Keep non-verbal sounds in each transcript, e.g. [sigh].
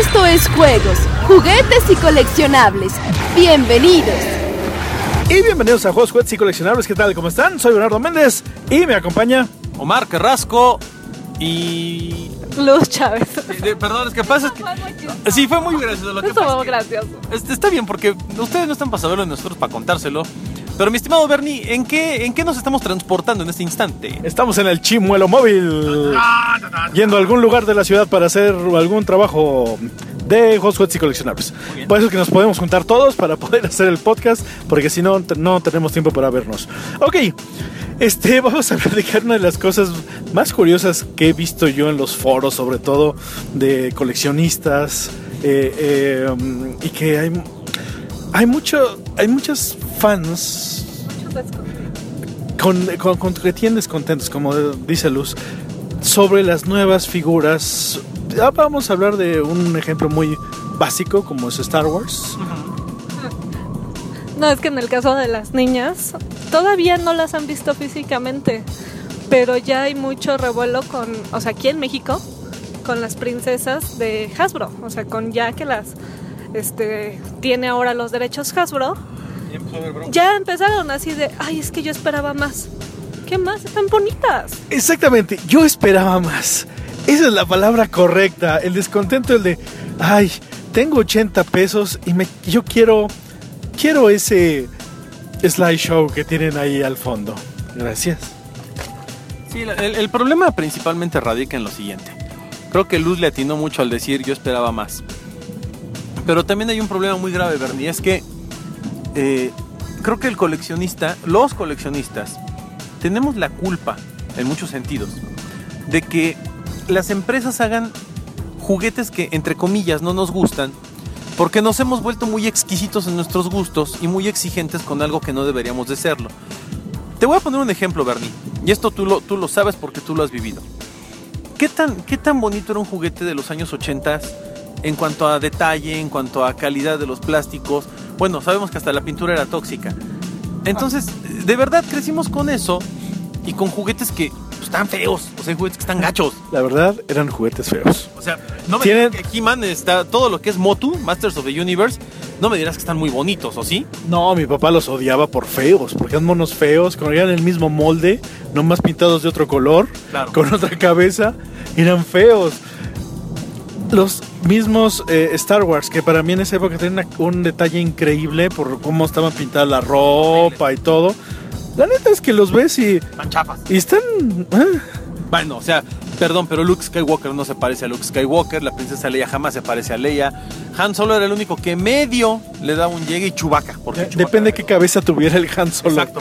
Esto es juegos, juguetes y coleccionables. Bienvenidos. Y bienvenidos a Juegos, Juguetes y Coleccionables. ¿Qué tal? ¿Cómo están? Soy Bernardo Méndez y me acompaña Omar Carrasco y... Luz Chávez. Eh, Perdón, es que pasa es que... Sí, fue muy gracioso lo que Estuvo pasa es que- gracioso. Este, Está bien, porque ustedes no están para saberlo y nosotros para contárselo. Pero mi estimado Bernie, ¿en qué, ¿en qué nos estamos transportando en este instante? Estamos en el Chimuelo Móvil. Yendo a algún lugar de la ciudad para hacer algún trabajo de Juegos, Juguetes y Coleccionables. Por eso es que nos podemos juntar todos para poder [laughs] hacer el podcast, porque si no, no tenemos tiempo para vernos. Ok, este, [laughs] vamos a platicar una de las cosas más curiosas que he visto yo en los foros, sobre todo de coleccionistas, eh, eh, y que hay, hay mucho, hay muchos fans con, con- con- que tienen descontentos, como dice Luz, sobre las nuevas figuras. Vamos a hablar de un ejemplo muy básico como es Star Wars. No, es que en el caso de las niñas, todavía no las han visto físicamente, pero ya hay mucho revuelo con, o sea, aquí en México, con las princesas de Hasbro, o sea, con ya que las, este, tiene ahora los derechos Hasbro, ya empezaron así de, ay, es que yo esperaba más. ¿Qué más? Están bonitas. Exactamente, yo esperaba más. Esa es la palabra correcta. El descontento, el de, ay, tengo 80 pesos y me, yo quiero, quiero ese slideshow que tienen ahí al fondo. Gracias. Sí, el, el problema principalmente radica en lo siguiente. Creo que Luz le atinó mucho al decir yo esperaba más. Pero también hay un problema muy grave, Bernie, es que eh, creo que el coleccionista, los coleccionistas, tenemos la culpa, en muchos sentidos, de que las empresas hagan juguetes que, entre comillas, no nos gustan, porque nos hemos vuelto muy exquisitos en nuestros gustos y muy exigentes con algo que no deberíamos de serlo. Te voy a poner un ejemplo, Bernie, y esto tú lo, tú lo sabes porque tú lo has vivido. ¿Qué tan, ¿Qué tan bonito era un juguete de los años 80 en cuanto a detalle, en cuanto a calidad de los plásticos? Bueno, sabemos que hasta la pintura era tóxica. Entonces, de verdad crecimos con eso y con juguetes que pues, están feos, o sea, juguetes que están gachos. La verdad, eran juguetes feos. O sea, no me Tienen- digas que He-Man está todo lo que es Motu, Masters of the Universe, no me dirás que están muy bonitos, ¿o sí? No, mi papá los odiaba por feos, porque eran monos feos, con eran el mismo molde, nomás pintados de otro color, Claro. con otra cabeza, eran feos. Los mismos eh, Star Wars, que para mí en esa época tenían una- un detalle increíble por cómo estaban pintadas la ropa y todo. La neta es que los ves y, Están y están... ah, Bueno, o sea, perdón, pero Luke Skywalker no se parece a Luke Skywalker, la princesa Leia jamás se parece a Leia. Han Solo era el único que medio le daba un llegue y Chewbacca. Porque Chewbacca depende era- qué cabeza tuviera el Han Solo. Exacto.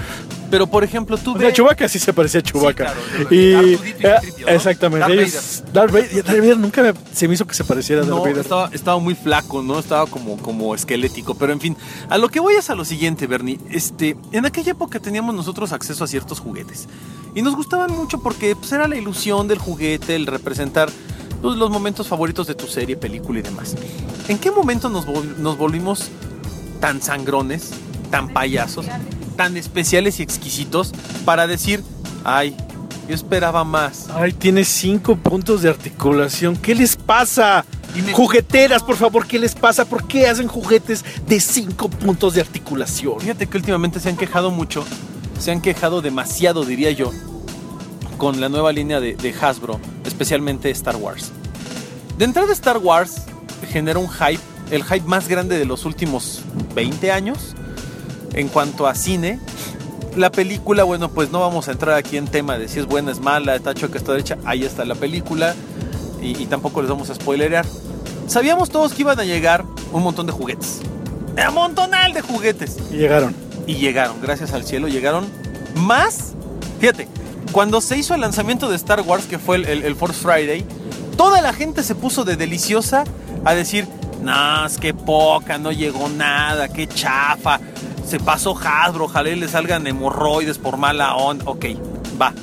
Pero por ejemplo, tú O sea. Chewbacca sí se parecía a Chewbacca. claro, y, y eh, exactamente. Darth ellos- Darth Vader, Darth Vader nunca me- se me hizo que se pareciera a Darth No, Vader. estaba, estaba muy flaco, ¿no? Estaba como, como esquelético. Pero en fin, a lo que voy es a lo siguiente, Bernie. Este, en aquella época teníamos nosotros acceso a ciertos juguetes. Y nos gustaban mucho porque pues, era la ilusión del juguete, el representar pues, los momentos favoritos de tu serie, película y demás. ¿En qué momento nos, vol- nos volvimos tan sangrones, tan payasos, tan especiales y exquisitos para decir, ay, yo esperaba más? Ay, tiene cinco puntos de articulación. ¿Qué les pasa? Me- Jugueteras, por favor, ¿qué les pasa? ¿Por qué hacen juguetes de cinco puntos de articulación? Fíjate que últimamente se han quejado mucho, se han quejado demasiado, diría yo, con la nueva línea de, de Hasbro, especialmente Star Wars. De entrada Star Wars genera un hype, el hype más grande de los últimos 20 años en cuanto a cine. La película, bueno, pues no vamos a entrar aquí en tema de si es buena, es mala, está chueca, está derecha, ahí está la película y, y tampoco les vamos a spoilerear. Sabíamos todos que iban a llegar un montón de juguetes. Un montonal de juguetes. Y llegaron. Y llegaron, gracias al cielo, llegaron más. Fíjate, cuando se hizo el lanzamiento de Star Wars, que fue el, el- el Force Friday, toda la gente se puso de deliciosa a decir, no, es que poca, no llegó nada, qué chafa, se pasó Hasbro, ojalá y le salgan hemorroides por mala onda. Ok, va.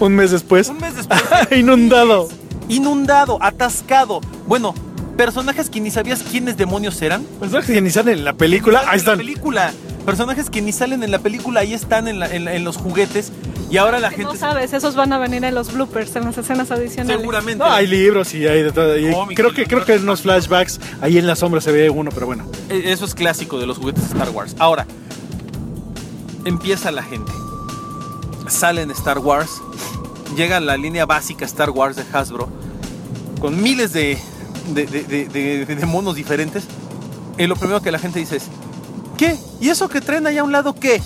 Un mes después. Un mes después. [laughs] Inundado. Inundado, atascado. Bueno, personajes que ni sabías quiénes demonios eran. Personajes que ni salen en la película. Ahí En la están. película. Personajes que ni salen en la película, ahí están en, la- en la- en los juguetes. Y ahora la gente... No sabes, esos van a venir en los bloopers, en las escenas adicionales. Seguramente. No, hay libros y hay de todo. y creo que creo que en unos flashbacks ahí en la sombra se ve uno, pero bueno. Eh, Eso es clásico de los juguetes Star Wars. Ahora, empieza la gente. Sale en Star Wars. Llega la línea básica Star Wars de Hasbro. Con miles de, de, de- de- de- de monos diferentes. Y lo primero que la gente dice es: ¿Qué? ¿Y eso que traen allá a un lado qué?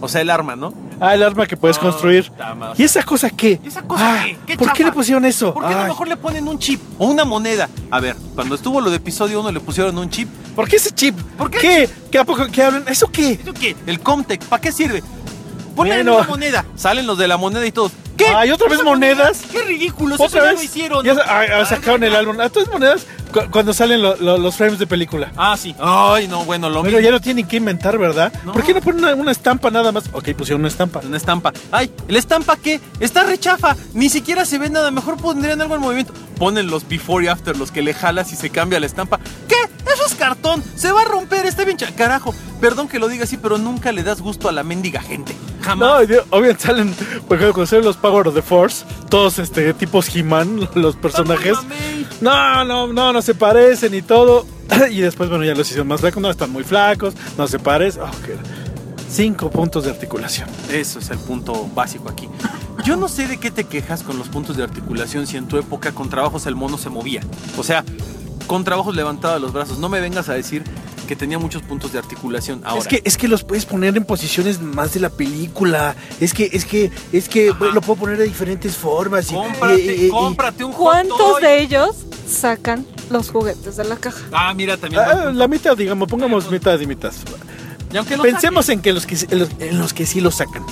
O sea, el arma, ¿no? Ah, el arma que puedes Ah, construir. ¿Y esa cosa qué? ¿Y esa cosa Ah, qué? ¿Qué ¿Por qué le pusieron eso? ¿Por qué a lo mejor le ponen un chip o una moneda? A ver, cuando estuvo lo de episodio 1 le pusieron un chip. ¿Por qué ese chip? ¿Por qué? ¿Qué? ¿Qué a poco hablan? ¿Eso qué? ¿Eso qué? El Comtech, ¿para qué sirve? Ponle Bueno. una moneda. Salen los de la moneda y todos. ¿Qué? Ay, ¿otra vez ¿Esa monedas? moneda? ¡Qué ridículos! Eso ¿Otra ya vez? lo hicieron. Ya ah, ah, sacaron el álbum. ¿A todas monedas? Cu- Cuando salen lo- lo- los frames de película. Ah, sí. Ay, no, bueno, lo Pero mismo. ya lo tienen que inventar, ¿verdad? No. ¿Por qué no ponen una, una estampa nada más? Ok, pusieron una estampa. Una estampa. Ay, ¿la estampa qué? Está rechafa. Ni siquiera se ve nada. Mejor pondrían algo en movimiento. Ponen los before y after, los que le jalas y se cambia la estampa. ¿Qué? Eso es cartón. Se va a romper. Está bien. cha- Carajo. Perdón que lo diga así, pero nunca le das gusto a la mendiga gente. Jamás. No, obviamente salen, por ejemplo, cuando salen los Power of the Force, todos este tipos He-Man, [laughs] los personajes. No, no, no, no se parecen y todo. [clears throat] Y después, bueno, ya los hicieron más flacos. No, están muy flacos, no se parecen. Cinco puntos de articulación. Eso es el punto básico aquí. Yo no sé de qué te quejas con los puntos de articulación si en tu época con trabajos el mono se movía. O sea, con trabajos levantaba los brazos. No me vengas a decir que tenía muchos puntos de articulación. Ahora, Es que, es que los puedes poner en posiciones más de la película. Es que, es que, es que Ajá. lo puedo poner de diferentes formas. y- cómprate, y- y- y- cómprate un ¿Cuántos de ellos sacan los juguetes de la caja? Ah, mira, también. Ah, la mitad, digamos, pongamos mitad y mitad. Y aunque lo Pensemos saques- en que los que en los, en los que sí lo sacan.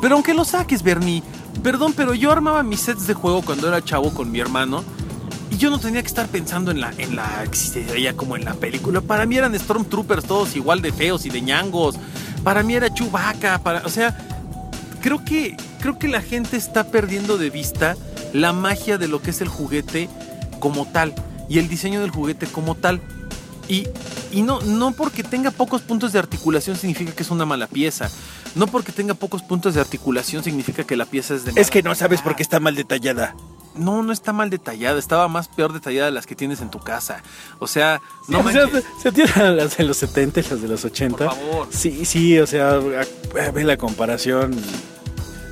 Pero aunque lo saques, Bernie. Perdón, pero yo armaba mis sets de juego cuando era chavo con mi hermano. Y yo no tenía que estar pensando en la, en la existencia como en la película. Para mí eran Stormtroopers todos igual de feos y de ñangos. Para mí era Chewbacca. Para, o sea, creo que, creo que la gente está perdiendo de vista la magia de lo que es el juguete como tal. Y el diseño del juguete como tal. Y, y no, no porque tenga pocos puntos de articulación significa que es una mala pieza. No porque tenga pocos puntos de articulación significa que la pieza es de Es que no sabes por qué está mal detallada. No, no está mal detallada. Estaba más peor detallada de las que tienes en tu casa. O sea, no No, [laughs] o sea, manches. se tiran [laughs] las de los 70 y las de los 80. Por favor. Sí, sí, o sea, ve la comparación.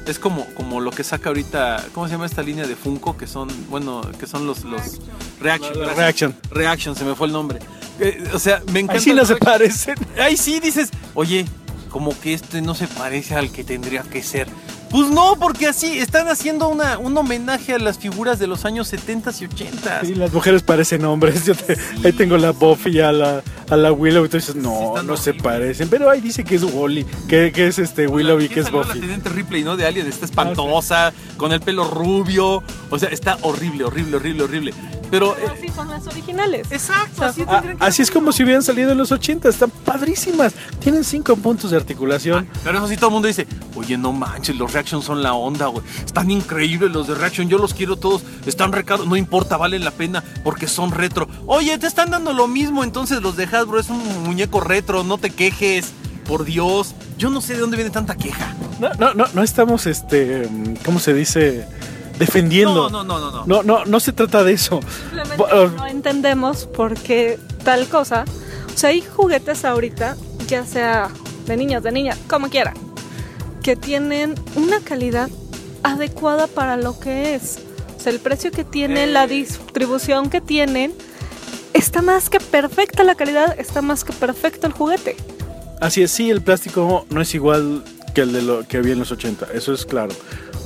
Es como, como lo que saca ahorita, ¿cómo se llama esta línea de Funko? Que son, bueno, que son los, los Reaction. Reaction. Reaction, se me fue el nombre. Eh, o sea, me encanta. Ahí sí no se parecen. Ahí sí dices, oye, como que este no se parece al que tendría que ser. Pues no, porque así están haciendo una, un homenaje a las figuras de los años 70 y 80. Sí, las mujeres parecen hombres. Yo te- Ahí tengo la Buffy a la, a la Willow Sí, no, no se parecen. Pero ahí dice que es Wally, que, que es este Willow y que es salió La Buffy. teniente Ripley, ¿no? De Alien, está espantosa, con el pelo rubio. O sea, está horrible, horrible, horrible, horrible. Pero. Pero eh, así son las originales. exacto, O sea, así Ah, es como si hubieran salido en los 80, están padrísimas. Tienen cinco puntos de articulación. Ah, Pero eso sí todo el mundo dice, oye, no manches, los Reaction son la onda, güey. Están increíbles los de Reaction, yo los quiero todos. Están recaros, no importa, valen la pena porque son retro. Oye, te están dando lo mismo, entonces los de Hasbro es un muñeco retro, no te quejes. Por Dios, yo no sé de dónde viene tanta queja. No, no, no, no estamos, este, ¿cómo se dice? Defendiendo. No, no, no, no, no. No, no, no se trata de eso. Simplemente Bo- uh, no entendemos por qué tal cosa. O sea, hay juguetes ahorita, ya sea de niños, de niñas, como quieran, que tienen una calidad adecuada para lo que es. O sea, el precio que tienen, Eh. la distribución que tienen, está más que perfecta la calidad, está más que perfecto el juguete. Así es, sí, el plástico no es igual que el de lo que había en los 80, eso es claro.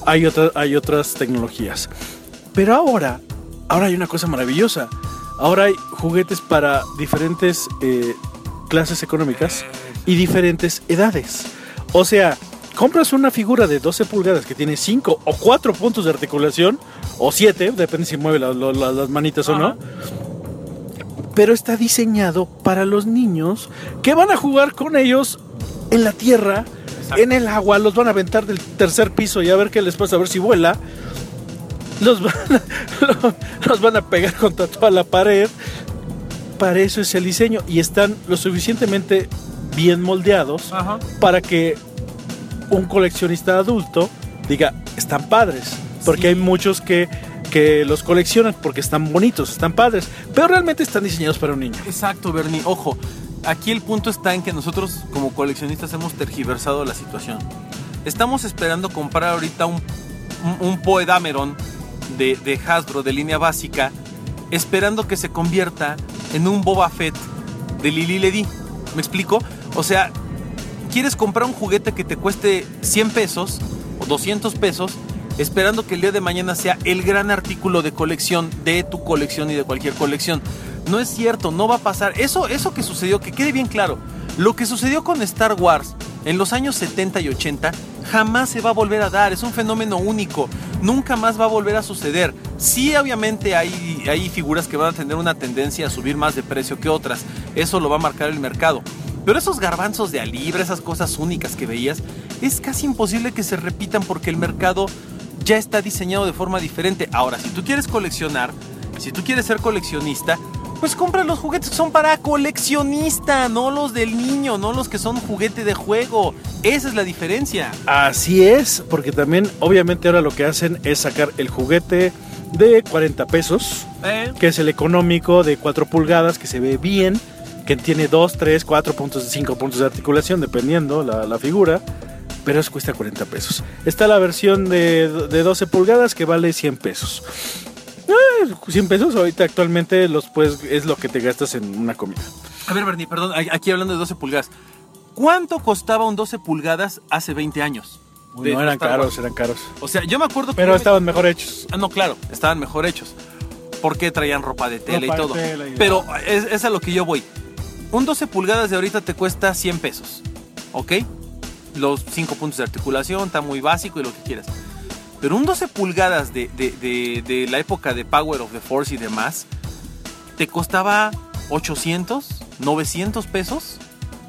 Hay, otra- hay otras tecnologías. Pero ahora, ahora hay una cosa maravillosa. Ahora hay juguetes para diferentes eh, clases económicas y diferentes edades. O sea, compras una figura de 12 pulgadas que tiene 5 o 4 puntos de articulación, o 7, depende si mueve la- lo- la- las manitas o no pero está diseñado para los niños que van a jugar con ellos en la tierra, Exacto. en el agua, los van a aventar del tercer piso y a ver qué les pasa, a ver si vuela. Los van a, [laughs] los van a pegar contra toda la pared. Para eso es el diseño y están lo suficientemente bien moldeados Ajá. para que un coleccionista adulto diga, están padres. Porque Sí. hay muchos que, que los coleccionan porque están bonitos, están padres, pero realmente están diseñados para un niño. Exacto, Bernie. Ojo, aquí el punto está en que nosotros como coleccionistas hemos tergiversado la situación. Estamos esperando comprar ahorita un, un, un Poedameron de, de Hasbro de línea básica, esperando que se convierta en un Boba Fett de Lili Ledy. ¿Me explico? O sea, quieres comprar un juguete que te cueste 100 pesos o 200 pesos, esperando que el día de mañana sea el gran artículo de colección de tu colección y de cualquier colección. No es cierto, no va a pasar. Eso, eso que sucedió, que quede bien claro, lo que sucedió con Star Wars en los años 70 y 80 jamás se va a volver a dar. Es un fenómeno único. Nunca más va a volver a suceder. Sí, obviamente hay, hay figuras que van a tener una tendencia a subir más de precio que otras. Eso lo va a marcar el mercado. Pero esos garbanzos de a libre, esas cosas únicas que veías, es casi imposible que se repitan porque el mercado ya está diseñado de forma diferente. Ahora, si tú quieres coleccionar, si tú quieres ser coleccionista, pues compra los juguetes que son para coleccionista, no los del niño, no los que son juguete de juego. Esa es la diferencia. Así es, porque también obviamente ahora lo que hacen es sacar el juguete de 40 pesos, ¿Eh? que es el económico de 4 pulgadas, que se ve bien, que tiene 2, 3, 4 puntos, 5 puntos de articulación, dependiendo la, la figura, pero eso cuesta 40 pesos. Está la versión de, de 12 pulgadas que vale 100 pesos. Eh, 100 pesos ahorita actualmente los puedes, es lo que te gastas en una comida. A ver, Bernie, perdón, aquí hablando de 12 pulgadas. ¿Cuánto costaba un 12 pulgadas hace 20 años? De no eran caros, eran caros. O sea, yo me acuerdo que... Pero me- estaban mejor hechos. Ah, no, claro, estaban mejor hechos. Porque traían ropa de tela Ropa y todo. tela y- Pero es, es a lo que yo voy. Un 12 pulgadas de ahorita te cuesta 100 pesos. ¿Ok? Los 5 puntos de articulación, está muy básico y lo que quieras. Pero un 12 pulgadas de, de- de- de la época de Power of the Force y demás, te costaba 800, 900 pesos.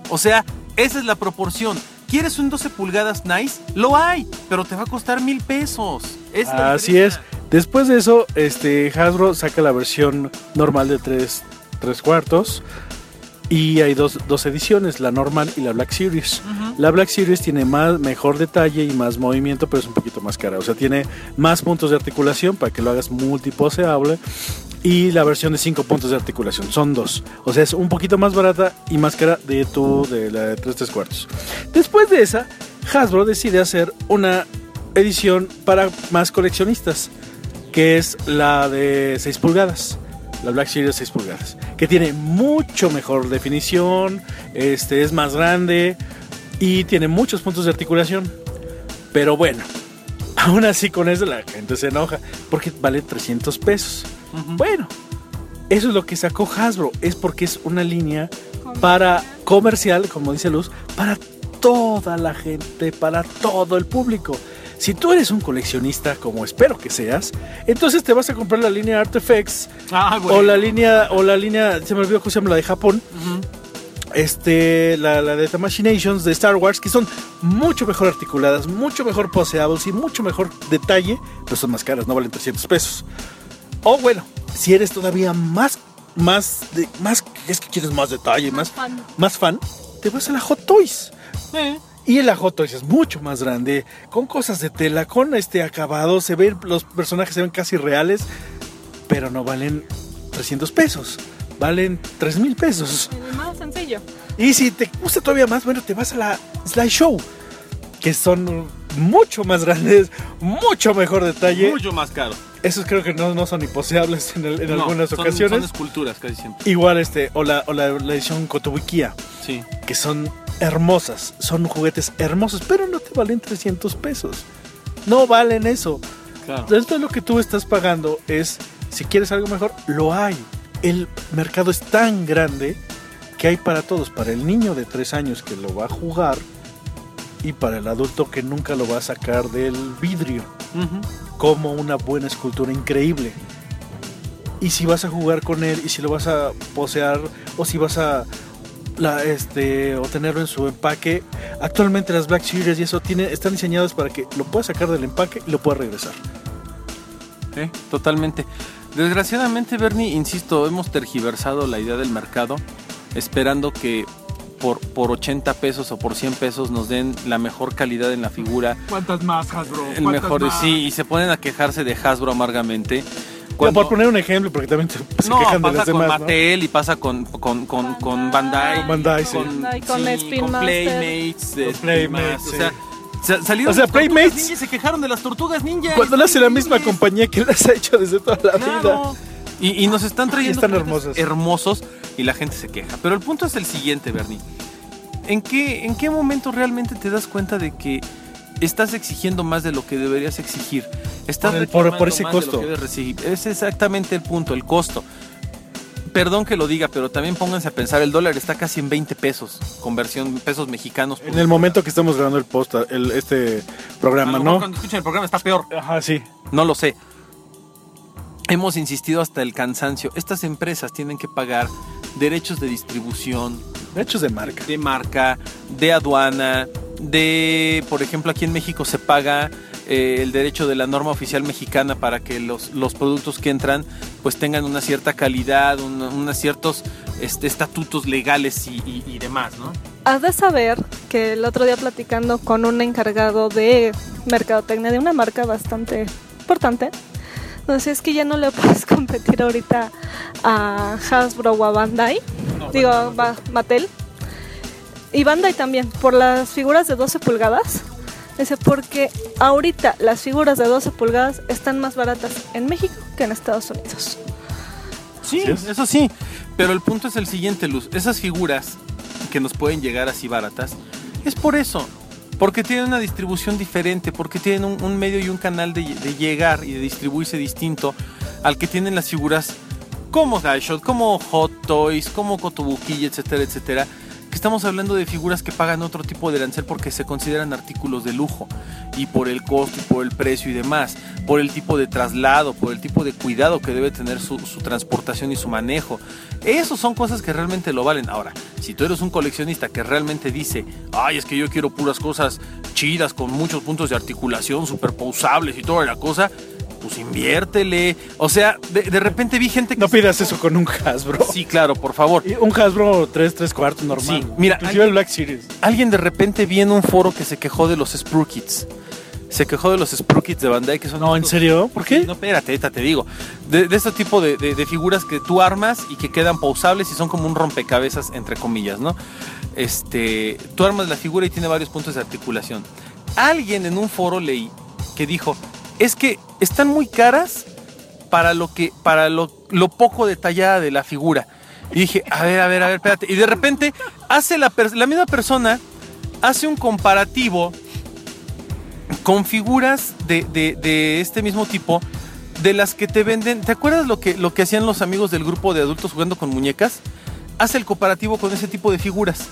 O sea, esa es la proporción. ¿Quieres un 12 pulgadas nice? Lo hay, pero te va a costar mil pesos. Es Así es. Después de eso, este Hasbro saca la versión normal de 3, cuartos. Y hay dos, dos ediciones, la normal y la Black Series. La Black Series tiene más, mejor detalle y más movimiento, pero es un poquito más cara. O sea, tiene más puntos de articulación para que lo hagas multiposeable. Y la versión de 5 puntos de articulación, son dos. O sea, es un poquito más barata y más cara de tu, de la de 3 tres cuartos. Después de esa, Hasbro decide hacer una edición para más coleccionistas, que es la de 6 pulgadas. La Black Series 6 pulgadas, que tiene mucho mejor definición, este es más grande y tiene muchos puntos de articulación. Pero bueno, [laughs] aún así con eso la gente se enoja porque vale 300 pesos. Bueno, eso es lo que sacó Hasbro, es porque es una línea para comercial, como dice Luz, para toda la gente, para todo el público. Si tú eres un coleccionista, como espero que seas, entonces te vas a comprar la línea Artifacts Ah, o la línea o la línea, se me olvidó cómo se llama la de Japón, este, la, la de The Machinations de Star Wars, que son mucho mejor articuladas, mucho mejor poseables y mucho mejor detalle, pero son más caras, no valen 300 pesos. O bueno, si eres todavía más, más, de, más, es que quieres más detalle, más, fan. más fan, te vas a la Hot Toys. Eh, Y la Hot Toys es mucho más grande, con cosas de tela, con este acabado, se ven, los personajes se ven casi reales, pero no valen 300 pesos, valen 3 mil pesos. El más sencillo. Y si te gusta todavía más, bueno, te vas a la Slideshow, que son mucho más grandes, mucho mejor detalle. mucho más caro. Esos creo que no, no son imposeables en, el- en No, algunas son- ocasiones. Son esculturas casi siempre. Igual este, o la, o la, la edición Kotobukiya, Sí. Que son hermosas, son juguetes hermosos, pero no te valen 300 pesos. No valen eso. Claro. Entonces lo que tú estás pagando es, si quieres algo mejor, lo hay. El mercado es tan grande que hay para todos, para el niño de 3 años que lo va a jugar y para el adulto que nunca lo va a sacar del vidrio, como una buena escultura increíble. Y si vas a jugar con él y si lo vas a posear o si vas a la, este, o tenerlo en su empaque, actualmente las Black Series y eso tiene, están diseñadas para que lo puedas sacar del empaque y lo puedas regresar. Sí, totalmente. Desgraciadamente, Bernie, insisto, hemos tergiversado la idea del mercado esperando que por, por 80 pesos o por 100 pesos nos den la mejor calidad en la figura. ¿Cuántas más, Hasbro? El mejor, sí, y se ponen a quejarse de Hasbro amargamente. Cuando, por poner un ejemplo, porque también se, se no, quejan de pasa las con demás, Mattel y pasa con, con, con, con Bandai. Bandai, sí. Bandai, con sí, Spin con Master. Playmates. de Spin Playmates, sí. O sea, sa- salieron O sea, las tortugas Playmates- ninja y se quejaron de las tortugas ninja. Cuando hace la misma compañía que las ha hecho desde toda la vida. Claro. Y, y nos están trayendo Están hermosos. hermosos y la gente se queja. Pero el punto es el siguiente, Bernie. ¿En qué, ¿En qué momento realmente te das cuenta de que estás exigiendo más de lo que deberías exigir? Estás Por el- por- reclamando por ese más de lo costo. que debes recibir. Es exactamente el punto, el costo. Perdón que lo diga, pero también pónganse a pensar, el dólar está casi en 20 pesos, conversión pesos mexicanos. En el momento que estamos grabando el post, el, este programa, ¿no? Cuando escuchen el programa está peor. Ajá, sí. No lo sé. Hemos insistido hasta el cansancio. Estas empresas tienen que pagar derechos de distribución, Hechos de marca. de marca, de aduana, de, por ejemplo, aquí en México se paga eh, el derecho de la norma oficial mexicana para que los, los productos que entran pues tengan una cierta calidad, una- unos ciertos este, estatutos legales y, y- y demás, ¿no? Has de saber que el otro día platicando con un encargado de mercadotecnia de una marca bastante importante, entonces es que ya no le [laughs] puedes competir ahorita a Hasbro o a Bandai, digo, a Mattel, y Bandai también, por las figuras de 12 pulgadas. Dice, porque ahorita las figuras de 12 pulgadas están más baratas en México que en Estados Unidos. Sí, eso sí. Pero el punto es el siguiente, Luz. Esas figuras que nos pueden llegar así baratas, es por eso. Porque tienen una distribución diferente, porque tienen un, un medio y un canal de, de llegar y de distribuirse distinto al que tienen las figuras como Daishot, como Hot Toys, como Kotobuki, etcétera, etcétera. Que estamos hablando de figuras que pagan otro tipo de arancel porque se consideran artículos de lujo. Y por el costo, y por el precio y demás. Por el tipo de traslado, por el tipo de cuidado que debe tener su, su transportación y su manejo. Esas son cosas que realmente lo valen. Ahora, si tú eres un coleccionista que realmente dice, ay, es que yo quiero puras cosas chidas, con muchos puntos de articulación, superpousables y toda la cosa, pues inviértele. O sea, de, de repente vi gente que... No pidas eso con un Hasbro. Sí, claro, por favor. Y Un Hasbro 3, 3 cuartos normal. Sí, mira, Inclusive el Black Series. Alguien de repente vi en un foro que se quejó de los Sprue Kits. Se quejó de los Sprue Kits de Bandai, que son... No, ¿en serio? ¿Por qué? No, espérate, ahorita te digo. De, de este tipo de, de- de figuras que tú armas y que quedan pausables y son como un rompecabezas, entre comillas, ¿no? Este, tú armas la figura y tiene varios puntos de articulación. Alguien en un foro leí que dijo, es que están muy caras para lo que, para lo, lo poco detallada de la figura. Y dije, a ver, a ver, a ver, espérate. Y de repente hace la, la misma persona, hace un comparativo con figuras de, de- de este mismo tipo, de las que te venden. ¿Te acuerdas lo que, lo que hacían los amigos del grupo de adultos jugando con muñecas? Hace el comparativo con ese tipo de figuras,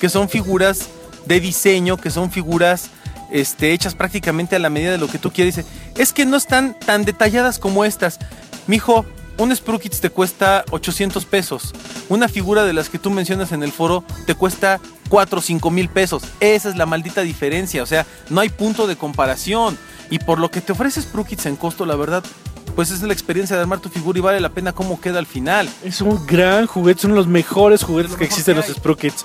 que son figuras de diseño, que son figuras este, hechas prácticamente a la medida de lo que tú quieres. Dice, es que no están tan detalladas como estas. Mijo, un Sprue Kits te cuesta 800 pesos. Una figura de las que tú mencionas en el foro te cuesta 4 o 5 mil pesos. Esa es la maldita diferencia. O sea, no hay punto de comparación. Y por lo que te ofrece Sprue Kits en costo, la verdad, pues es la experiencia de armar tu figura y vale la pena cómo queda al final. Es un gran juguete, son los mejores juguetes Lo que mejor existen que los hay.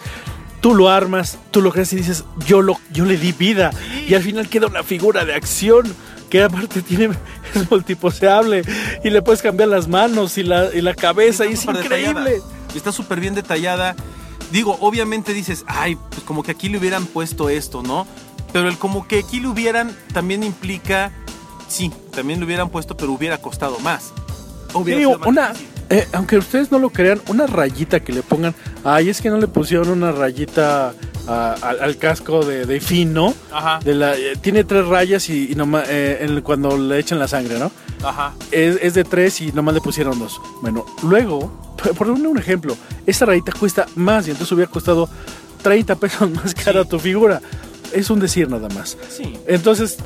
Tú lo armas, tú lo creas y dices, yo lo, yo le di vida. Y al final queda una figura de acción que aparte tiene, [laughs] es multiposeable y le puedes cambiar las manos y la, y la cabeza y es increíble. detallada. Está súper bien detallada. Digo, obviamente dices, ay, pues como que aquí le hubieran puesto esto, ¿no? Pero el como que aquí le hubieran también implica, sí, también le hubieran puesto, pero hubiera costado más. Hubiera Sí, una, difícil. Eh, aunque ustedes no lo crean, una rayita que le pongan, ay, es que no le pusieron una rayita a- al, al casco de, de fino. Ajá, De la, eh, tiene tres rayas y, y nomás, eh, en- cuando le echan la sangre, ¿no? ajá. es, es de tres y nomás le pusieron dos. Bueno, luego, por poner un ejemplo, esta rayita cuesta más y entonces hubiera costado 30 pesos [laughs] más cara tu figura. Es un decir nada más. Sí. Entonces,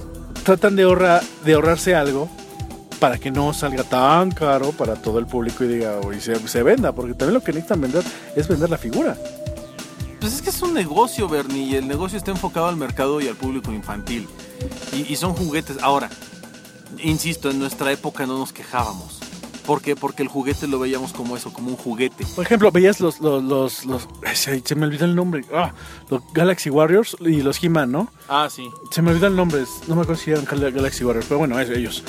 tratan de, ahorra- de ahorrarse algo para que no salga tan caro para todo el público y diga, y se, se venda, porque también lo que necesitan vender es vender la figura. Pues es que es un negocio, Bernie, y el negocio está enfocado al mercado y al público infantil. Y, y son juguetes. Ahora, insisto, en nuestra época no nos quejábamos. ¿Por qué? Porque el juguete lo veíamos como eso, como un juguete. Por ejemplo, veías los, los, los, los- ay, se, se me olvidó el nombre, ah, los Galaxy Warriors y los He-Man, ¿no? Ah, sí. Se me olvidó el nombre, no me acuerdo si eran Gal- Galaxy Warriors, pero bueno, es- ellos.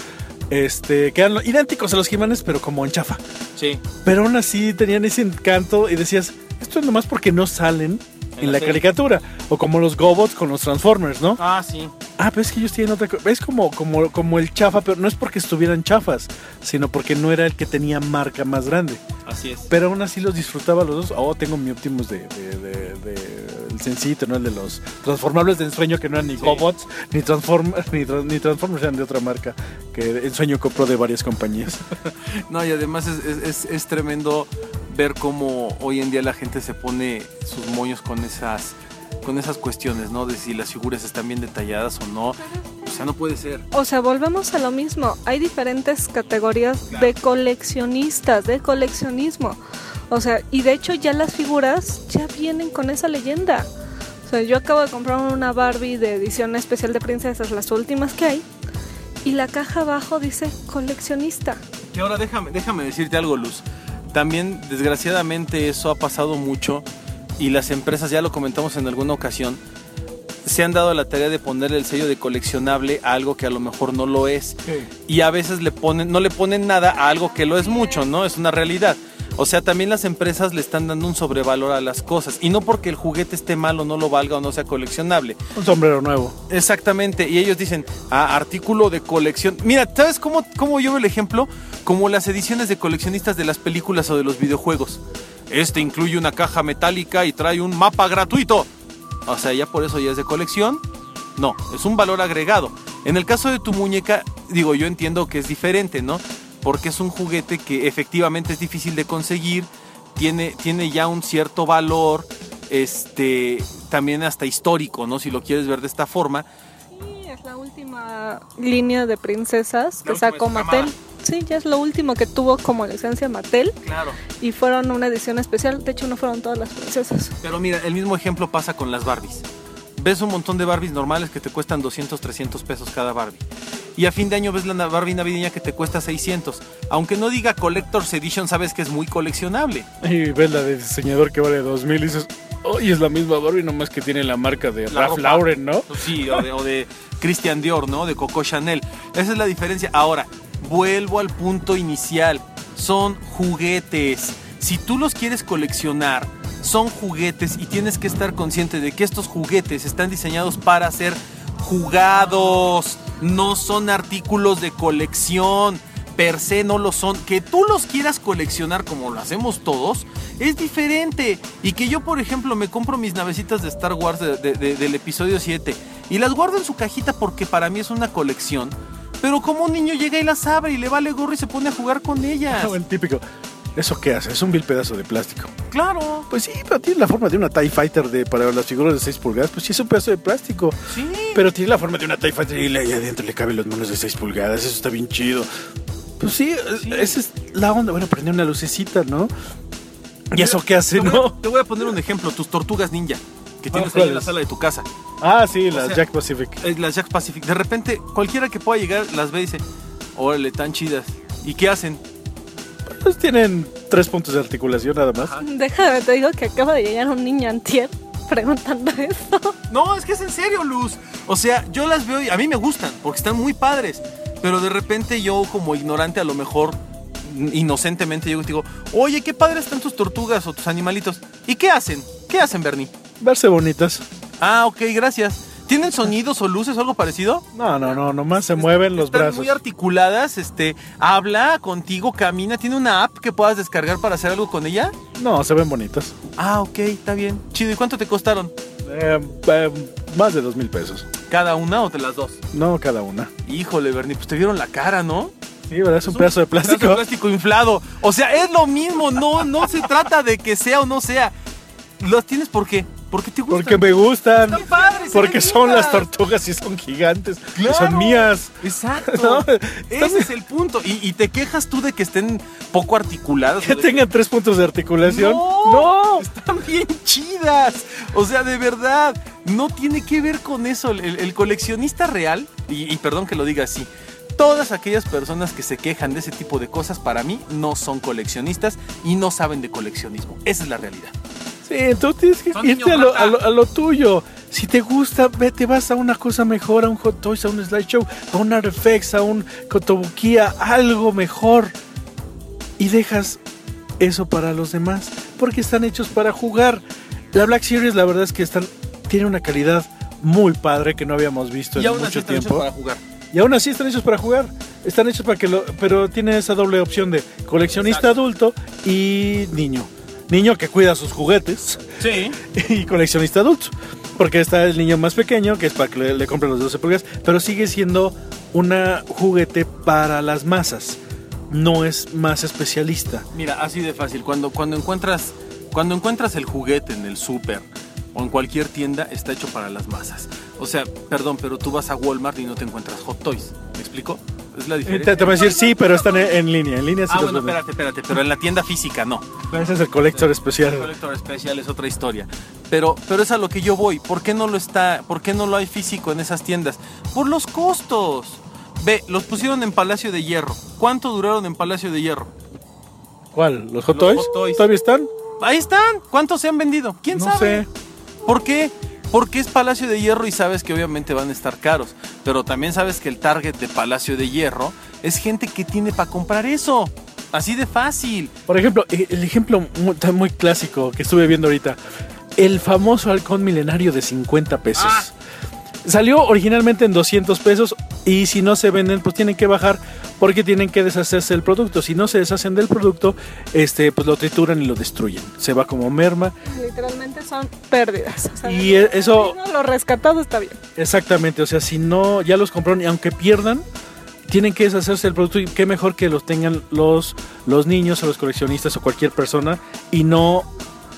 Este, que eran idénticos a los He-Manes, pero como en chafa. Sí. Pero aún así tenían ese encanto y decías, esto es nomás porque no salen en, En la caricatura. O como los Gobots con los Transformers, ¿no? Ah, sí. Ah, pero es que ellos tienen otra cosa. Es como, como, como el chafa, pero no es porque estuvieran chafas, sino porque no era el que tenía marca más grande. Así es. Pero aún así los disfrutaba los dos. Oh, tengo mi Optimus de, de, de- de- el sencillito, ¿no? El de los transformables de ensueño que no eran ni Sí. Gobots, ni Transformers, [laughs] ni, ni Transformers eran de otra marca. Que ensueño compró de varias compañías. [laughs] No, y además es, es- es- es tremendo ver cómo hoy en día la gente se pone sus moños con esas con esas cuestiones, ¿no? De si las figuras están bien detalladas o no. O sea, no puede ser. O sea, volvemos a lo mismo. Hay diferentes categorías de coleccionistas, de coleccionismo. O sea, y de hecho ya las figuras ya vienen con esa leyenda. O sea, yo acabo de comprar una Barbie de edición especial de princesas, las últimas que hay, y la caja abajo dice coleccionista. Y ahora déjame, déjame decirte algo, Luz. También, desgraciadamente, eso ha pasado mucho y las empresas, ya lo comentamos en alguna ocasión, se han dado la tarea de ponerle el sello de coleccionable a algo que a lo mejor no lo es. Y a veces le ponen, no le ponen nada a algo que lo es mucho, ¿no? Es una realidad. O sea, también las empresas le están dando un sobrevalor a las cosas. Y no porque el juguete esté mal o no lo valga o no sea coleccionable. Un sombrero nuevo. Exactamente, y ellos dicen, ah, artículo de colección. Mira, ¿sabes cómo, cómo yo veo el ejemplo? Como las ediciones de coleccionistas de las películas o de los videojuegos. Este incluye una caja metálica y trae un mapa gratuito. O sea, ya por eso ya es de colección. No, es un valor agregado. En el caso de tu muñeca, digo, yo entiendo que es diferente, ¿no? Porque es un juguete que efectivamente es difícil de conseguir, tiene, tiene ya un cierto valor, este, también hasta histórico, ¿no? Si lo quieres ver de esta forma. Sí, es la última línea de princesas La que sacó Mattel. Sí, ya es lo último que tuvo como licencia Mattel Claro. y fueron una edición especial. De hecho, no fueron todas las princesas. Pero mira, el mismo ejemplo pasa con las Barbies. Ves un montón de Barbies normales que te cuestan 200, 300 pesos cada Barbie. Y a fin de año ves la Barbie navideña que te cuesta 600. Aunque no diga Collector's Edition, sabes que es muy coleccionable. Y ves la de diseñador que vale 2000 y dices, oye, es la misma Barbie, nomás que tiene la marca de La Ralph ropa. Lauren, ¿no? Sí, o de, o de Christian Dior, ¿no? De Coco Chanel. Esa es la diferencia. Ahora, vuelvo al punto inicial. Son juguetes. Si tú los quieres coleccionar, son juguetes y tienes que estar consciente de que estos juguetes están diseñados para ser jugados. No son artículos de colección. Per se no lo son. Que tú los quieras coleccionar como lo hacemos todos es diferente. Y que yo, por ejemplo, me compro mis navecitas de Star Wars de- de- de- del episodio 7 y las guardo en su cajita porque para mí es una colección. Pero como un niño llega y las abre y le vale gorro y se pone a jugar con ellas. [laughs] Bueno, típico. ¿Eso qué hace? Es un vil pedazo de plástico. Claro, Pues sí, pero tiene la forma de una TIE Fighter de, para las figuras de 6 pulgadas. Pues sí, es un pedazo de plástico. sí. Pero tiene la forma de una TIE Fighter y ahí adentro le caben los monos de 6 pulgadas. Eso está bien chido. Pues sí, Sí. esa es la onda. Bueno, prende una lucecita, ¿no? ¿Y eso qué hace, Te no? a, te voy a poner un ejemplo, tus tortugas ninja, que tienes ahí ¿cuáles? en la sala de tu casa. Ah, sí, la sea, Jack Pacific. Las Jack Pacific. De repente, cualquiera que pueda llegar las ve y dice, órale, tan chidas. ¿Y qué hacen? Pues tienen tres puntos de articulación nada más. Déjame, te digo que acaba de llegar un niño antier preguntando eso. No, es que es en serio, Luz. O sea, yo las veo y a mí me gustan porque están muy padres. Pero de repente yo como ignorante a lo mejor inocentemente llego y digo, oye, qué padres están tus tortugas o tus animalitos. ¿Y qué hacen? ¿Qué hacen, Bernie? Verse bonitas. Ah, ok, gracias. ¿Tienen sonidos o luces o algo parecido? No, no, no, nomás se mueven los Están brazos. muy articuladas, este, habla contigo, camina, tiene una app que puedas descargar para hacer algo con ella. No, se ven bonitas. Ah, ok, está bien. Chido, ¿y cuánto te costaron? Eh, eh, más de dos mil pesos. ¿Cada una o de las dos? No, cada una. Híjole, Bernie, pues te vieron la cara, ¿no? Sí, ¿verdad? Es un pedazo de pedazo plástico. de plástico inflado. O sea, es lo mismo, no, no se trata de que sea o no sea. ¿Los tienes por qué? Porque te gustan. Porque me gustan. Están padres, Porque son las tortugas y son gigantes. y son mías. Exacto. [laughs] No, Ese es el punto. Y, y te quejas tú de que estén poco articuladas. Que tengan tres puntos de articulación. No, No. están bien chidas. O sea, de verdad, no tiene que ver con eso. El, el coleccionista real, y, y perdón que lo diga así, Todas aquellas personas que se quejan de ese tipo de cosas, para mí, no son coleccionistas y no saben de coleccionismo. Esa es la realidad. Sí, tú tienes que Son irte a lo, a lo- a lo tuyo. Si te gusta, vete, vas a una cosa mejor, a un Hot Toys, a un Slideshow, a un Artifacts, a un Kotobukiya, algo mejor. Y dejas eso para los demás, porque están hechos para jugar. La Black Series, la verdad es que están, tiene una calidad muy padre que no habíamos visto Y en aún así mucho hechos tiempo. para jugar. Y aún así están hechos para jugar. Están hechos para que lo. Pero tiene esa doble opción de coleccionista adulto y niño. Niño que cuida sus juguetes Sí. y coleccionista adulto. Porque está el niño más pequeño, que es para que le, le compre los 12 pulgadas, pero sigue siendo una juguete para las masas. No es más especialista. Mira, así de fácil. Cuando, cuando, encuentras, cuando encuentras el juguete en el súper o en cualquier tienda, está hecho para las masas. O sea, perdón, pero tú vas a Walmart y no te encuentras Hot Toys. ¿Me explico? Es la Te, diferencia. te voy a decir sí, pero están en, en línea. En línea sí ah, los bueno, venden. espérate, espérate. Pero en la tienda física no. Ese es el colector El especial. Collector especial es otra historia. Pero, pero es a lo que yo voy. ¿Por qué no lo está? ¿Por qué no lo hay físico en esas tiendas? Por los costos. Ve, los pusieron en Palacio de Hierro. ¿Cuánto duraron en Palacio de Hierro? ¿Cuál? ¿Los Hot Los Toys? Hot Toys. ¿Todavía están? Ahí están. ¿Cuántos se han vendido? ¿Quién no sabe? sé. ¿Por qué? Porque es Palacio de Hierro y sabes que obviamente van a estar caros. Pero también sabes que el target de Palacio de Hierro es gente que tiene para comprar eso. Así de fácil. Por ejemplo, e- el ejemplo muy, muy clásico que estuve viendo ahorita. El famoso halcón milenario de 50 pesos. Ah. Salió originalmente en 200 pesos y si no se venden, pues tienen que bajar porque tienen que deshacerse del producto. Si no se deshacen del producto, este, pues lo trituran y lo destruyen. Se va como merma. Literalmente son pérdidas. o sea, Y eso- lo rescatado está bien. Exactamente, o sea, si no, ya los compraron y aunque pierdan, tienen que deshacerse del producto y qué mejor que los tengan los, los niños o los coleccionistas o cualquier persona y no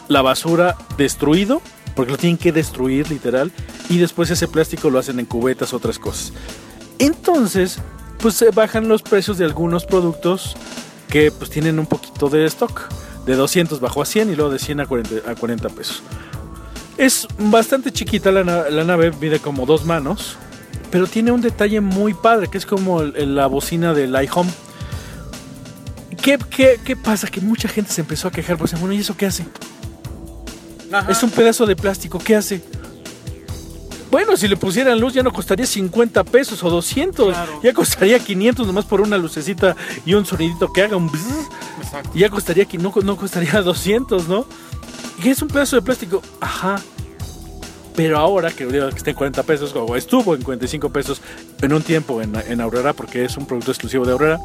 la basura destruido, porque lo tienen que destruir literal, y después ese plástico lo hacen en cubetas, otras cosas. Entonces, pues se bajan los precios de algunos productos que pues tienen un poquito de stock. De 200 bajó a 100 y luego de 100 a 40, a 40 pesos. Es bastante chiquita la, la nave, mide como dos manos, pero tiene un detalle muy padre, que es como el- el- la bocina del iHome. ¿Qué, qué, qué pasa? Que mucha gente se empezó a quejar, pues bueno, ¿y eso qué hace? Es un pedazo de plástico, ¿qué hace? Bueno, si le pusieran luz ya no costaría 50 pesos o 200, Claro. ya costaría 500 nomás por una lucecita y un sonidito que haga un bzzz. Exacto. Ya costaría que no, no costaría [laughs] 200, ¿no? Y es un pedazo de plástico, ajá. Pero ahora que que está en 40 pesos, o estuvo en 45 pesos en un tiempo en, en Aurora, porque es un producto exclusivo de Aurora,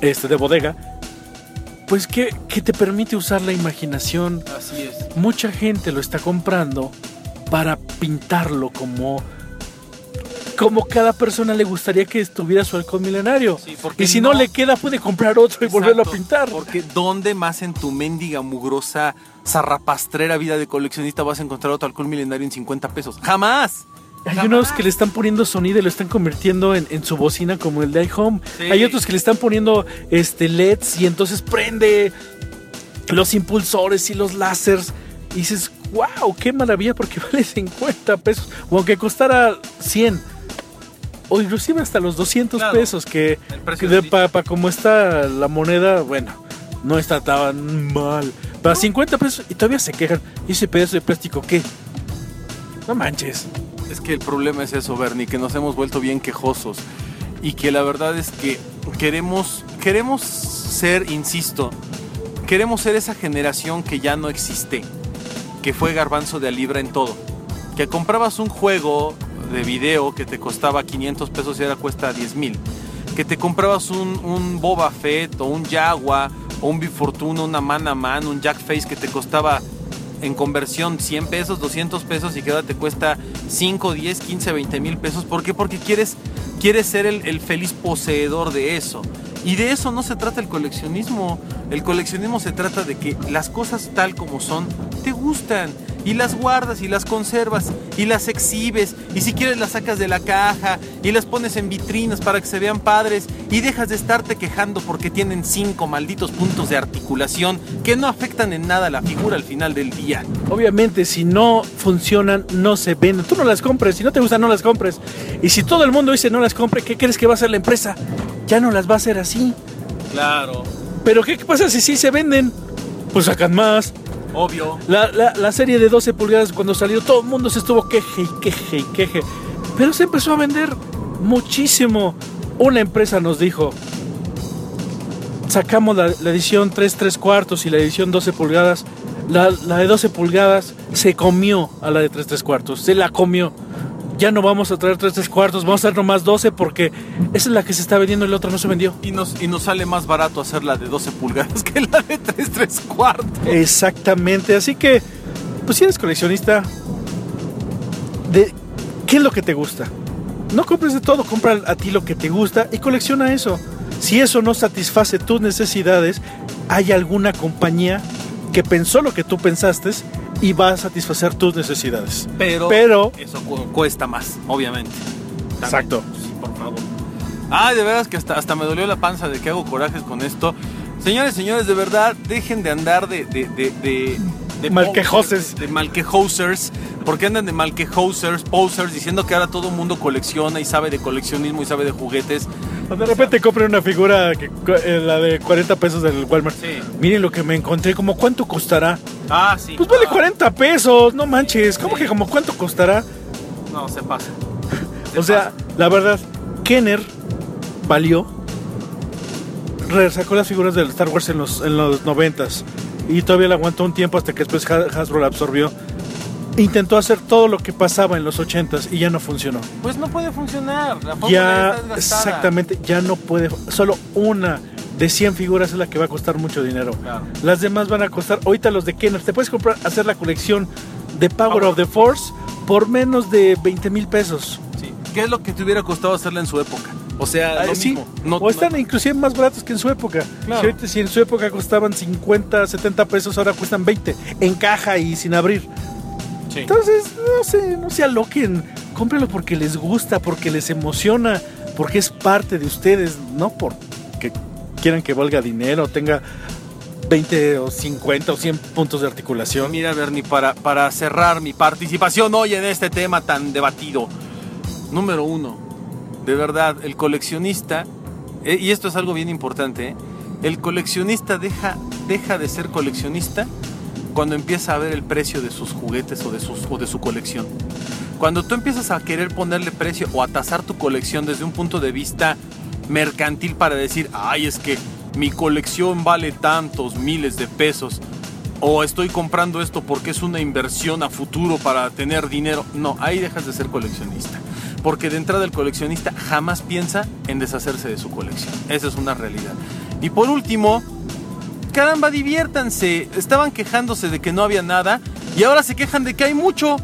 este, de bodega, pues que, que te permite usar la imaginación. Así es. Mucha gente lo está comprando para pintarlo como como cada persona le gustaría que estuviera su halcón milenario. Sí, y si no, no- le queda, puede comprar otro y volverlo a pintar. Porque ¿dónde más en tu mendiga, mugrosa, zarrapastrera vida de coleccionista vas a encontrar otro alcohol milenario en 50 pesos? ¡Jamás! Hay Jamás. unos que le están poniendo sonido y lo están convirtiendo en, en su bocina como el de iHome. Sí. Hay otros que le están poniendo este LEDs y entonces prende los impulsores y los láseres. Y dices, wow, qué maravilla porque [laughs] vale 50 pesos. O aunque costara 100. O inclusive hasta los 200 Claro. pesos que, que para como está la moneda, bueno, no está tan mal. Para 50 pesos y todavía se quejan. ¿Y ese pedazo de plástico qué? No manches. Es que el problema es eso, Bernie, que nos hemos vuelto bien quejosos y que la verdad es que queremos, queremos ser, insisto, queremos ser esa generación que ya no existe, que fue garbanzo de a libra en todo, que comprabas un juego de video que te costaba 500 pesos y ahora cuesta 10 mil, que te comprabas un, un Boba Fett o un Jaguar o un Bifortuna, una Man a Man, un Jack Face que te costaba en conversión 100 pesos, 200 pesos y que ahora te cuesta 5, 10, 15, 20 mil pesos. ¿Por qué? Porque quieres, quieres ser el, el feliz poseedor de eso. Y de eso no se trata el coleccionismo. El coleccionismo se trata de que las cosas tal como son te gustan y las guardas y las conservas y las exhibes y si quieres las sacas de la caja y las pones en vitrinas para que se vean padres y dejas de estarte quejando porque tienen cinco malditos puntos de articulación que no afectan en nada la figura al final del día. Obviamente, si no funcionan, no se venden. Tú no las compres. Si no te gustan, no las compres. Y si todo el mundo dice no las compre, ¿qué crees que va a hacer la empresa? Ya no las va a hacer así. Claro, Pero ¿qué pasa si sí se venden? Pues sacan más. Obvio. La, la- la serie de 12 pulgadas cuando salió todo el mundo se estuvo queje y queje y queje. Pero se empezó a vender muchísimo. Una empresa nos dijo, sacamos la, la edición 3 3 cuartos y la edición 12 pulgadas. La, de 12 pulgadas se comió a la de 3 3 cuartos. Se la comió. Ya no vamos a traer 3 3 cuartos, vamos a traer nomás 12 porque esa es la que se está vendiendo y la otra no se vendió. Y nos, y nos sale más barato hacer la de 12 pulgadas [laughs] que la de 3 3 cuartos. Exactamente, así que, pues si eres coleccionista, de ¿qué es lo que te gusta? No compres de todo, compra a ti lo que te gusta y colecciona eso. Si eso no satisface tus necesidades, hay alguna compañía que pensó lo que tú pensaste y va a satisfacer tus necesidades. Pero, Pero- eso cu- cuesta más, obviamente. También. Exacto. Sí, por favor. Ay, de veras que hasta, hasta me dolió la panza de que hago corajes con esto. Señores, señores, de verdad, dejen de andar de... de, de, de de Malquejoses. De malquejosers. Porque andan de malquejosers, posers, diciendo que ahora todo el mundo colecciona y sabe de coleccionismo y sabe de juguetes. O de repente compre una figura, que, eh, la de 40 pesos del Walmart. Sí. Miren lo que me encontré, como cuánto costará. Ah, sí. Pues vale Ah, 40 pesos, no manches. ¿Cómo Sí. que como cuánto costará? No, se pasa. Se O sea, la verdad, Kenner valió. Sacó las figuras del Star Wars en los, en los 90 y todavía la aguantó un tiempo hasta que después Ha- Hasbro la absorbió. Intentó hacer todo lo que pasaba en los 80 y ya no funcionó. Pues no puede funcionar. La Ya, está exactamente, ya no puede. Solo una de 100 figuras es la que va a costar mucho dinero. Claro. Las demás van a costar, ahorita los de Kenner, te puedes comprar, hacer la colección de Power, Power of the Force por menos de 20 mil pesos. Sí. ¿Qué es lo que te hubiera costado hacerla en su época? O sea, Ah, lo sí, mismo. No- o están no- inclusive más baratos que en su época. Claro. Si, ahorita- si en su época costaban 50, 70 pesos, ahora cuestan 20 en caja y sin abrir. Sí. Entonces, no sé, no se aloquen. Cómprenlo porque les gusta, porque les emociona, porque es parte de ustedes, no porque quieran que valga dinero, tenga 20 o 50 o 100 puntos de articulación. Mira, Bernie, para, para cerrar mi participación hoy en este tema tan debatido. Número uno, de verdad, el coleccionista, eh, y esto es algo bien importante, eh, el coleccionista deja, deja de ser coleccionista cuando empieza a ver el precio de sus juguetes o de, su colección. Cuando tú empiezas a querer ponerle precio o a tasar tu colección desde un punto de vista mercantil para decir, ay, es que mi colección vale tantos miles de pesos, o estoy comprando esto porque es una inversión a futuro para tener dinero. No, ahí dejas de ser coleccionista. Porque de entrada el coleccionista jamás piensa en deshacerse de su colección. Esa es una realidad. Y por último, caramba, diviértanse. Estaban quejándose de que no había nada y ahora se quejan de que hay mucho.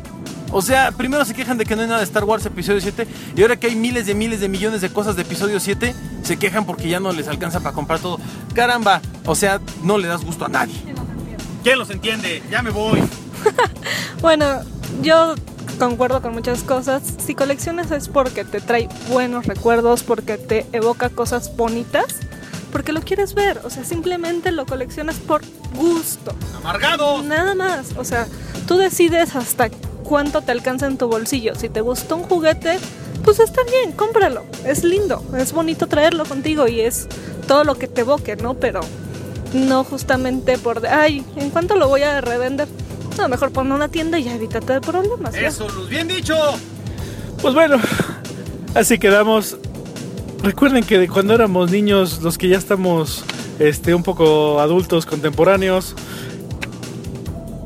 O sea, primero se quejan de que no hay nada de Star Wars episodio 7 y ahora que hay miles de miles de millones de cosas de episodio 7, se quejan porque ya no les alcanza para comprar todo. Caramba, o sea, no le das gusto a nadie. ¿Quién los entiende? Ya me voy. [laughs] Bueno, yo concuerdo con muchas cosas. Si coleccionas es porque te trae buenos recuerdos, porque te evoca cosas bonitas, porque lo quieres ver. O sea, simplemente lo coleccionas por gusto. ¡Amargados! Nada más. O sea, tú decides hasta cuánto te alcanza en tu bolsillo. Si te gustó un juguete, pues está bien, cómpralo. Es lindo, es bonito traerlo contigo y es todo lo que te evoque, ¿no? Pero no justamente por de, ay, ¿en cuánto lo voy a revender? No, mejor pon una tienda y ya evítate de problemas. ¿ya? Eso, Luz, bien dicho. Pues bueno, así quedamos. Recuerden que de cuando éramos niños, los que ya estamos este, un poco adultos, contemporáneos,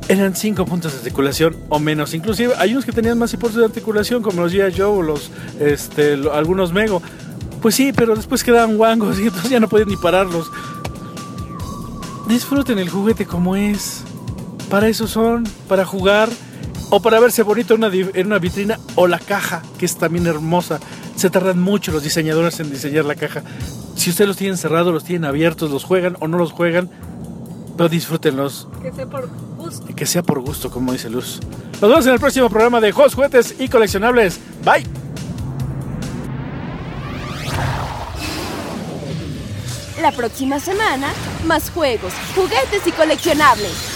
eran cinco puntos de articulación o menos. Inclusive hay unos que tenían más puntos de articulación, como los G.I. Joe los, este, algunos Mego. Pues sí, pero después quedaban guangos y entonces ya no podían ni pararlos. Disfruten el juguete como es. Para eso son, para jugar o para verse bonito en una, en una vitrina o la caja, que es también hermosa. Se tardan mucho los diseñadores en diseñar la caja. Si ustedes los tienen cerrados, los tienen abiertos, los juegan o no los juegan, pero disfrútenlos. Que sea por gusto. Que sea por gusto, como dice Luz. Nos vemos en el próximo programa de Juegos, Juguetes y Coleccionables. Bye. La próxima semana, más juegos, juguetes y coleccionables.